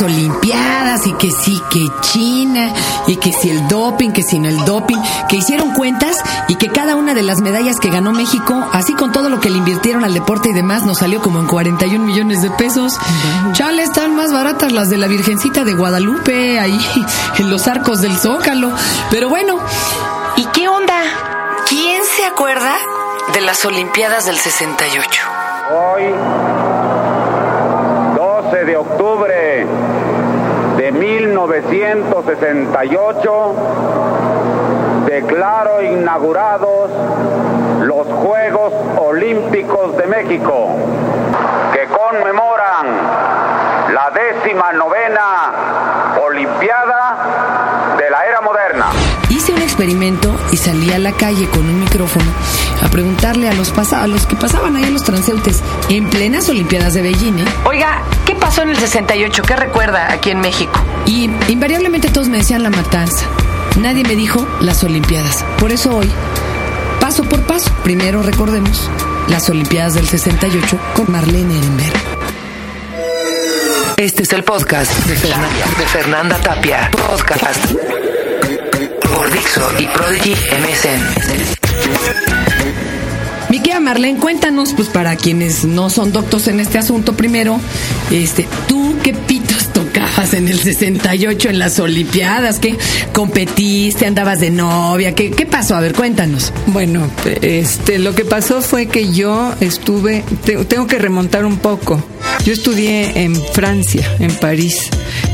las Olimpiadas y que sí, que China y que si el doping, que si no el doping, que hicieron cuentas y que cada una de las medallas que ganó México, así con todo lo que le invirtieron al deporte y demás, nos salió como en 41 millones de pesos. Chale, están más baratas las de la Virgencita de Guadalupe, ahí en los arcos del Zócalo. Pero bueno, ¿y qué onda? ¿Quién se acuerda de las Olimpiadas del 68? Hoy, 12 de octubre de 1968, declaro inaugurados los Juegos Olímpicos de México, que conmemoran la décima novena Olimpiada de la era moderna. Hice un experimento y salí a la calle con un micrófono a preguntarle a los, a los que pasaban ahí en los transeúntes en plenas Olimpiadas de Beijing. ¿eh? Oiga, ¿qué pasó en el 68? ¿Qué recuerda aquí en México? Y invariablemente todos me decían la matanza. Nadie me dijo las Olimpiadas. Por eso hoy, paso por paso, primero recordemos las Olimpiadas del 68 con Marlene Ehrenberg. Este es el podcast de Fernanda, de Fernanda Tapia. Podcast por Dixo y Prodigy MSN. Mi querida Marlene, cuéntanos, pues para quienes no son doctos en este asunto, primero, este, ¿tú qué pitos tocabas en el 68 en las Olimpiadas? ¿Qué competiste? ¿Andabas de novia? ¿Qué, qué pasó? A ver, cuéntanos. Bueno, este, lo que pasó fue que yo estuve, te- tengo que remontar un poco. Yo estudié en Francia, en París,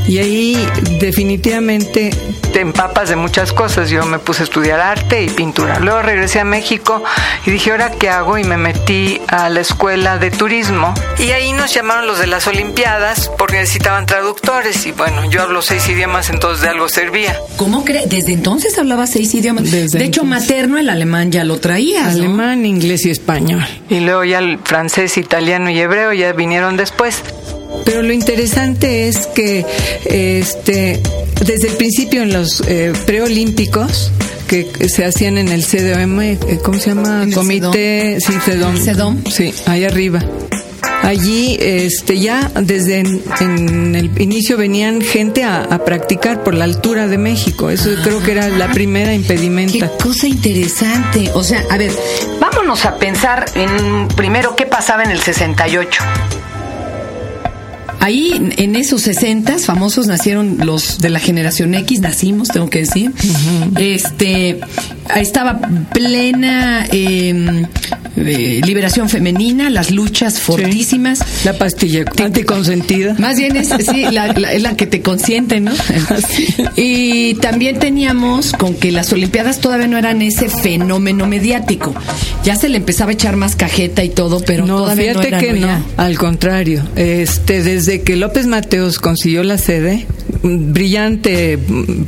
y ahí definitivamente te empapas de muchas cosas. Yo me puse a estudiar arte y pintura. Luego regresé a México y dije, ¿ahora qué hago? Y me metí a la escuela de turismo. Y ahí nos llamaron los de las Olimpiadas porque necesitaban traductores. Y bueno, yo hablo seis idiomas, entonces de algo servía. ¿Cómo crees? Desde entonces hablaba seis idiomas. Desde de hecho, entonces. materno, el alemán ya lo traías. ¿no? Alemán, inglés y español. Y luego ya el francés, italiano y hebreo ya vinieron después. Pero lo interesante es que este, desde el principio en los eh, preolímpicos que se hacían en el CDOM, eh, ¿cómo se llama? Comité, sí, CEDOM. CEDOM. Sí, ahí arriba. Allí, este, ya desde en, en el inicio venían gente a, a practicar por la altura de México. Eso creo que era la primera Qué impedimenta. cosa interesante. O sea, a ver, Vámonos a pensar en primero qué pasaba en el 68. Ahí, en- esos 60 famosos, nacieron los de la generación X, nacimos, tengo que decir. Este, estaba plena eh, eh, liberación femenina, las luchas fortísimas. La pastilla anticonsentida. Más bien es, sí, la, la- es la que te consiente, ¿no? Y también teníamos con que las Olimpiadas todavía no eran ese fenómeno mediático. Ya se le empezaba a echar más cajeta y todo, pero no, todavía no fíjate era que ya. no, al contrario. Este, desde que López Mateos consiguió la sede, brillante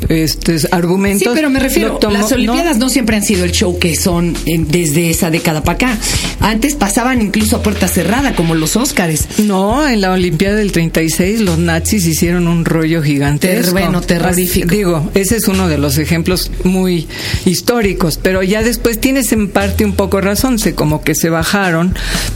este, argumentos. Sí, pero me refiero, lo tomó- las Olimpiadas no. siempre han sido el show que son en- desde esa década para acá. Antes pasaban incluso a puerta cerrada, como los Óscares. No, en la Olimpiada del 36 los nazis hicieron un rollo gigantesco. Bueno, terrorífico. Digo, ese es uno de los ejemplos muy históricos, pero ya después tienes en parte un poco razón, se como que se bajaron,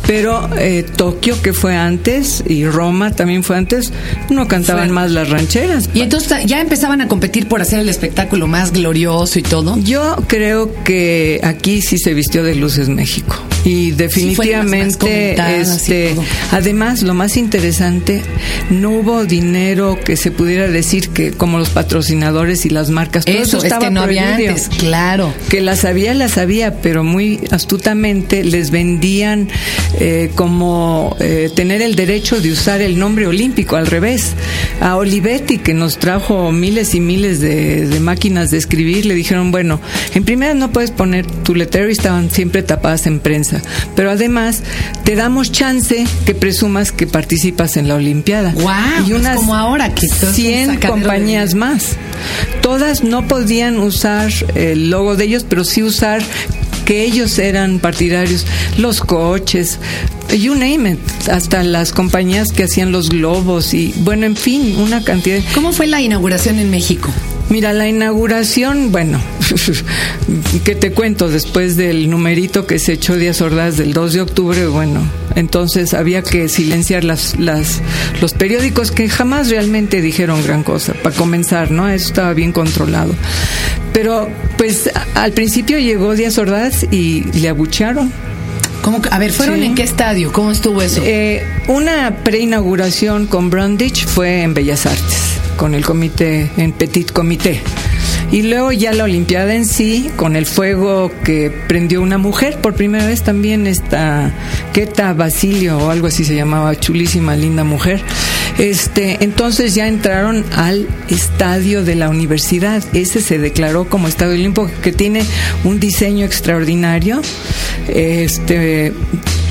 pero eh, Tokio que fue antes y Roma también fue antes, no cantaban Fue- más las rancheras. Y entonces ya empezaban a competir por hacer el espectáculo más glorioso y todo. Yo creo que aquí sí se vistió de luces México. Y definitivamente, este, además, lo más interesante, no hubo dinero que se pudiera decir que como los patrocinadores y las marcas, todo Eso, eso, es estaba que no había antes, claro. Que las sabía, las sabía, pero muy astutamente les vendían eh, como eh, tener el derecho de usar el nombre olímpico al revés. A Olivetti, que nos trajo miles y miles de, de máquinas de escribir, le dijeron, bueno, en primera no puedes poner tu letrero y estaban siempre tapadas en prensa, pero además te damos chance que presumas que participas en la Olimpiada. Guau, y unas como ahora que todo es un 100 sacadero de compañías más. Todas no podían usar el logo de ellos, pero sí usar que ellos eran partidarios, los coches, you name it, hasta las compañías que hacían los globos y bueno, en fin, una cantidad. ¿Cómo fue la inauguración en México? Mira, la inauguración, bueno, ¿qué te cuento? Después del numerito que se echó Díaz Ordaz del 2 de octubre, bueno, entonces había que silenciar las, las, los periódicos que jamás realmente dijeron gran cosa, para comenzar, ¿no? Eso estaba bien controlado. Pero, pues, al principio llegó Díaz Ordaz y le abuchearon. ¿Cómo que- a ver, ¿fueron Sí. en qué estadio? ¿Cómo estuvo eso? Eh, una preinauguración con Brundage fue en Bellas Artes, con el comité, en Petit Comité. Y luego ya la Olimpiada en sí, con el fuego que prendió una mujer por primera vez también, esta Keta Basilio o algo así se llamaba, chulísima, linda mujer. Este, entonces ya entraron al estadio de la universidad. Ese se declaró como estadio olímpico que tiene un diseño extraordinario. Este,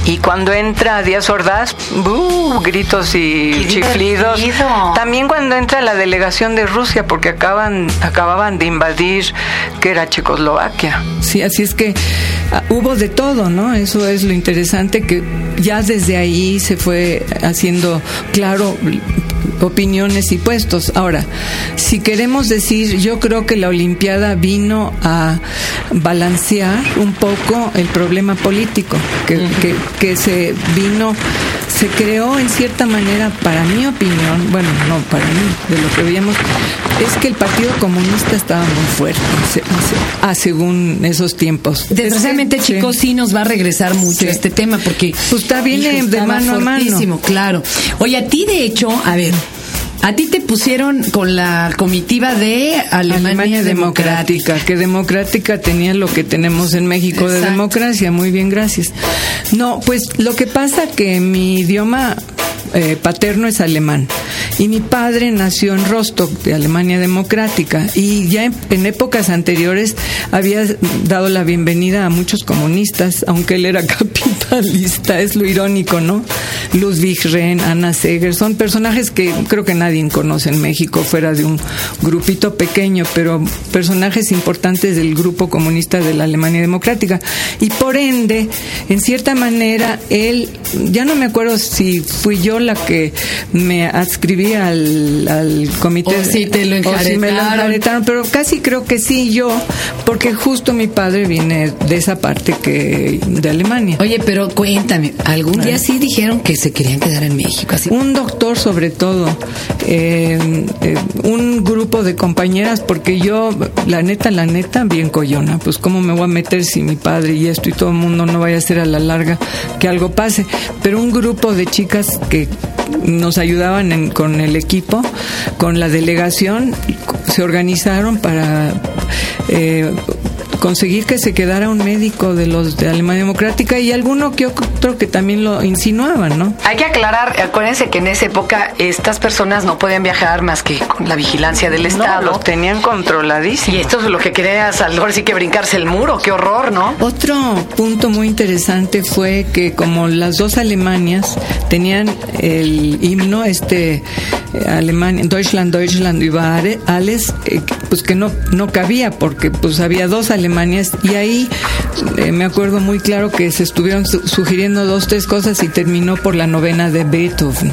y cuando entra Díaz Ordaz, ¡bu! gritos y ¡Qué chiflidos. También cuando entra la delegación de Rusia, porque acaban, acababan de invadir, que era Checoslovaquia. Sí, así es que ah, hubo de todo, ¿no? Eso es lo interesante, que ya desde ahí se fue haciendo claro opiniones y puestos. Ahora, si queremos decir, yo creo que la Olimpiada vino a balancear un poco el problema político, que, que, que se vino, se creó en cierta manera, para mi opinión, bueno, no para mí, de lo que veíamos, es que el Partido Comunista estaba muy fuerte, se- ah, según esos tiempos. Desgraciadamente, chicos, sí nos va a regresar mucho Sí. este tema porque Pues está, viene de mano a mano. claro. Oye, a ti de hecho, a ver, a ti te pusieron con la comitiva de Alemania, Alemania democrática, que democrática tenía lo que tenemos en México de democracia, muy bien, gracias. No, pues lo que pasa que mi idioma eh, paterno es alemán y mi padre nació en Rostock, de Alemania democrática, y ya en, en épocas anteriores había dado la bienvenida a muchos comunistas, aunque él era capitalista, es lo irónico, ¿no? Ludwig Rehn, Anna Seger, son personajes que creo que nadie conoce en México fuera de un grupito pequeño, pero personajes importantes del grupo comunista de la Alemania Democrática. Y por ende, en cierta manera, él, ya no me acuerdo si fui yo la que me adscribí al, al comité. O si te lo o si me lo enjaretaron, pero casi creo que sí yo, porque justo mi padre viene de esa parte que de Alemania. Oye, pero cuéntame, algún día sí dijeron que se querían quedar en México, así. Un doctor sobre todo, eh, eh, un grupo de compañeras, porque yo, la neta, la neta, bien coyona, pues cómo me voy a meter si mi padre y esto y todo el mundo no vaya a ser a la larga que algo pase, pero un grupo de chicas que nos ayudaban en- con el equipo, con la delegación, se organizaron para... eh, conseguir que se quedara un médico de los de Alemania Democrática y alguno que otro que también lo insinuaban, ¿no? Hay que aclarar, acuérdense que en esa época estas personas no podían viajar más que con la vigilancia del No, Estado. los tenían controladísimos. y esto es lo que quería ahora sí que brincarse el muro, qué horror, ¿no? Otro punto muy interesante fue que como las dos Alemanias tenían el himno este eh, Alemania, Deutschland, Deutschland über alle- alles, eh, pues que no no cabía porque pues había dos Alemanias y ahí eh, me acuerdo muy claro que se estuvieron su- sugiriendo dos tres cosas y terminó por la novena de Beethoven.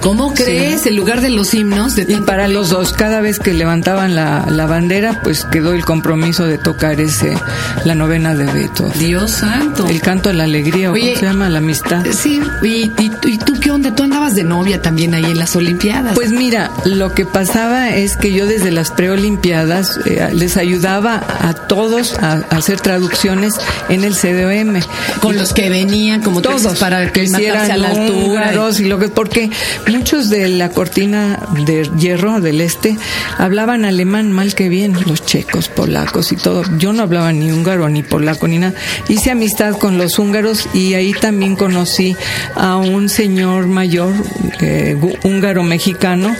¿Cómo crees? En lugar de los himnos de Y para los dos, cada vez que levantaban la, la bandera, pues quedó el compromiso de tocar ese la novena de Beethoven. Dios santo. El canto a la alegría, o ¿cómo se llama? La amistad. Sí, y, y, y tú qué onda? ¿Tú andabas de novia también ahí en las Olimpiadas? Pues mira, lo que pasaba es que yo desde las preolimpiadas eh, les ayudaba a todos a, a hacer traducciones en el CDOM. con los que venían, como tú dices, todos para que matarse a la altura. y lo que porque muchos de la cortina de hierro del este hablaban alemán mal que bien los checos polacos y todo yo no hablaba ni húngaro ni polaco ni nada hice amistad con los húngaros y ahí también conocí a un señor mayor eh, húngaro mexicano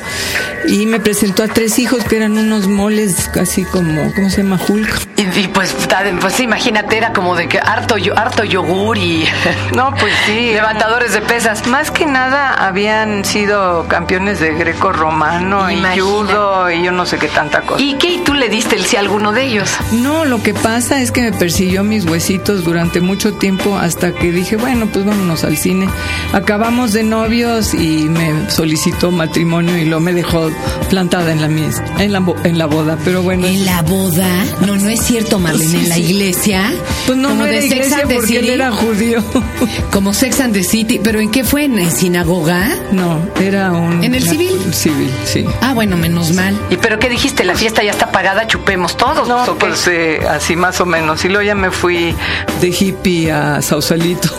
y me presentó a tres hijos que eran unos moles así como cómo se llama Hulk Y, y pues, pues imagínate, era como de que harto, yo- harto yogur y No, pues sí. levantadores de pesas. Más que nada habían sido campeones de greco-romano y Imagina. judo y yo no sé qué tanta cosa. ¿Y qué? ¿Y tú le diste el sí a alguno de ellos? No, lo que pasa es que me persiguió mis huesitos durante mucho tiempo hasta que dije, bueno, pues vámonos al cine. Acabamos de novios y me solicitó matrimonio y luego me dejó plantada en la mies- en la, bo- en la boda, pero bueno. ¿En la boda? No, no es cierto, Marlene. Sí, ¿En la sí. iglesia? Pues no, Como no era de Sex iglesia and the porque él City. era judío. Como Sex and the City. ¿Pero en qué fue? ¿En, sinagoga? No, era un... ¿En el civil? Civil, sí. Ah, bueno, menos mal. ¿Y pero qué dijiste? La fiesta ya está pagada, chupemos todos. No, ¿o qué? pues eh, así más o menos. Y luego ya me fui de hippie a Sausalito.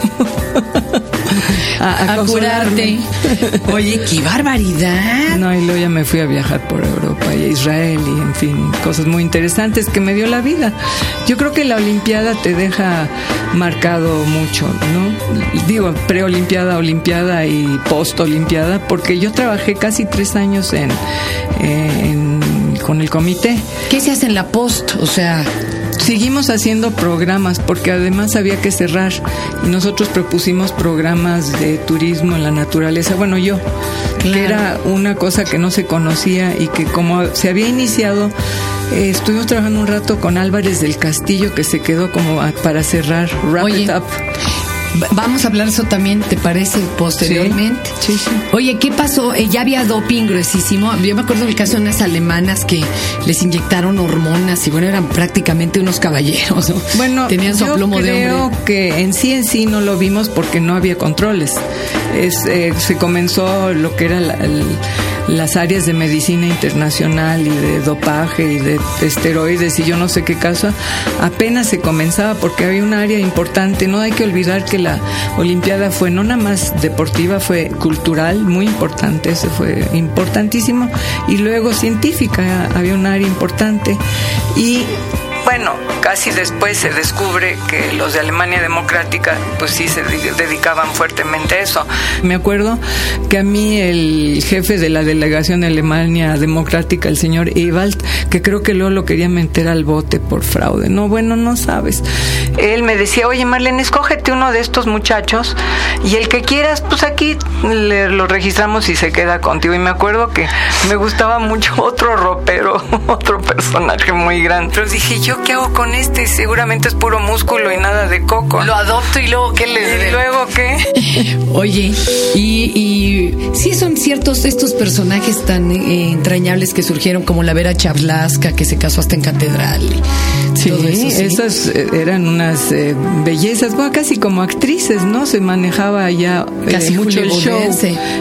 a, curarte. Oye, qué barbaridad. No, y luego ya me fui a viajar por Europa y a Israel y en fin, cosas muy interesantes que me dio la vida. Yo creo que la Olimpiada te deja marcado mucho, ¿no? Digo, preolimpiada, Olimpiada y post-Olimpiada, porque yo trabajé casi tres años en, en- con el comité. ¿Qué se hace en la post? O sea, Seguimos haciendo programas porque además había que cerrar y nosotros propusimos programas de turismo en la naturaleza. Bueno, yo, Claro. que era una cosa que no se conocía y que como se había iniciado, eh, estuvimos trabajando un rato con Álvarez del Castillo que se quedó como a- para cerrar, wrap Oye, it up. Va- vamos a hablar eso también, ¿te parece? Posteriormente. Sí, sí, sí. Oye, ¿qué pasó? Eh, ya había doping gruesísimo. Yo me acuerdo del caso de unas alemanas que les inyectaron hormonas y bueno, eran prácticamente unos caballeros, ¿no? Bueno, tenían su yo plomo de creo hombre. que en sí en sí no lo vimos porque no había controles. Es, eh, se comenzó lo que eran las áreas de medicina internacional y de dopaje y de esteroides y yo no sé qué caso. Apenas se comenzaba porque había un área importante. No hay que olvidar que la Olimpiada fue no nada más deportiva, fue cultural, muy importante. Eso fue importantísimo. Y luego científica, había un área importante. Y bueno, casi después se descubre que los de Alemania Democrática pues sí se de- dedicaban fuertemente a eso. Me acuerdo que a mí el jefe de la delegación de Alemania Democrática, el señor Ewald, que creo que luego lo quería meter al bote por fraude. No, bueno, no sabes. Él me decía, oye Marlene, escógete uno de estos muchachos y el que quieras, pues aquí le- lo registramos y se queda contigo. Y me acuerdo que me gustaba mucho otro ropero, otro personaje muy grande. Pero dije, ¿yo qué hago con este? Seguramente es puro músculo y nada de coco. Lo adopto y luego, ¿qué le ¿Y luego qué? Oye, y, y sí son ciertos estos personajes tan eh, entrañables que surgieron como la Vera Chavlaska, que se casó hasta en catedral. Sí, todo eso, ¿sí? esas eh, eran unas eh, bellezas, bueno, casi como actrices, ¿no? Se manejaba ya eh, Casi mucho el show.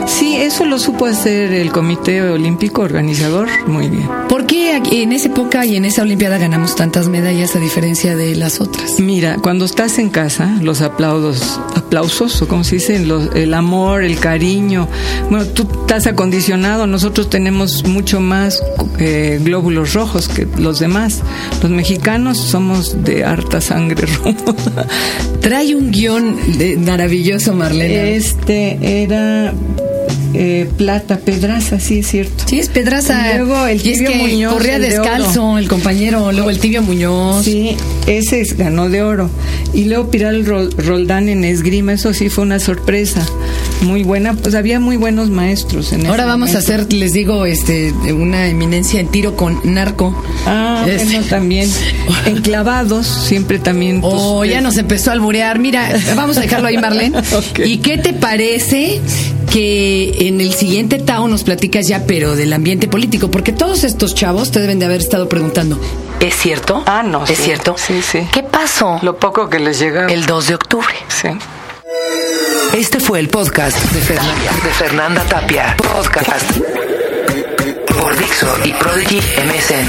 Sí, eso lo supo hacer el Comité Olímpico Organizador muy bien. ¿Por qué en esa época y en esa Olimpiada ganamos tantas medallas a diferencia de las otras? Mira, cuando estás en casa, los aplausos, aplausos, o como se dicen, los- el amor, el cariño, bueno, tú estás acondicionado, nosotros tenemos mucho más eh, glóbulos rojos que los demás. Los mexicanos somos de harta sangre roja. Trae un guion de- maravilloso, Marlene. Este era eh, Plata Pedraza, sí es cierto. Sí, es Pedraza. Y luego el Y es Tibio que Muñoz, corría el de descalzo el compañero, luego el tibio Muñoz. Sí, ese es- ganó de oro. Y luego Piral Rol- Roldán en esgrima, eso sí fue una sorpresa. Muy buena, pues había muy buenos maestros en Ahora vamos a hacer, les digo, este, una eminencia en tiro con narco. Ah, Este- bueno, también. Enclavados, siempre también. pues, Oh, ya nos empezó a alburear. Mira, vamos a dejarlo ahí, Marlene. ¿Y qué te parece que en el siguiente Tao nos platicas ya, pero del ambiente político? Porque todos estos chavos te deben de haber estado preguntando. ¿Es cierto? Ah, no, ¿Es sí. cierto? Sí, sí. ¿Qué pasó Lo poco que les llegaba. el 2 de octubre? Sí. Este fue el podcast de Fernanda, de Fernanda Tapia. Podcast por Dixo y Prodigy MSN.